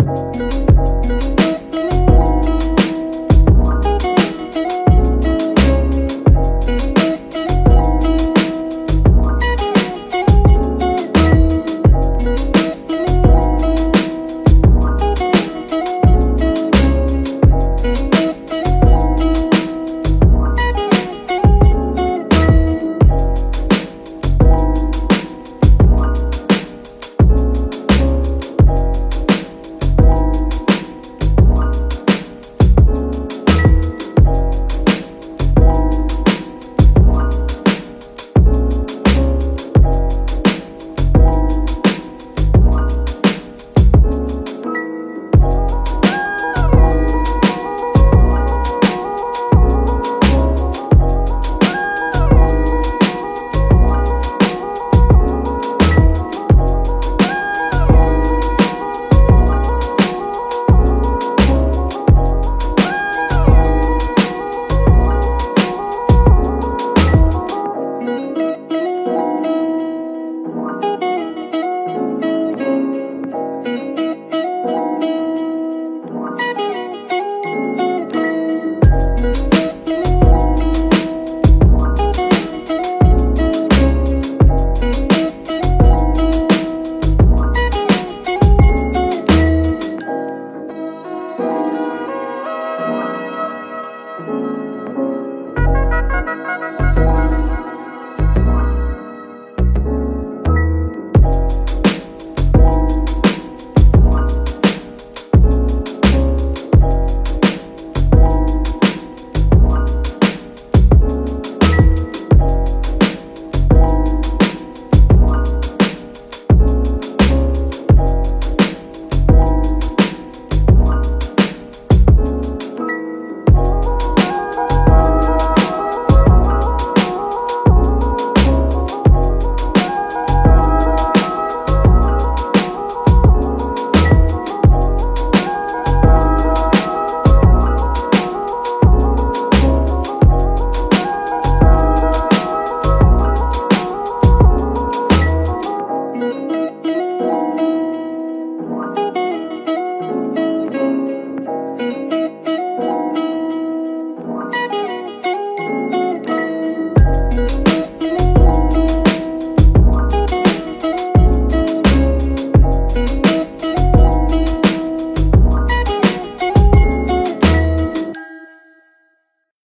Bye.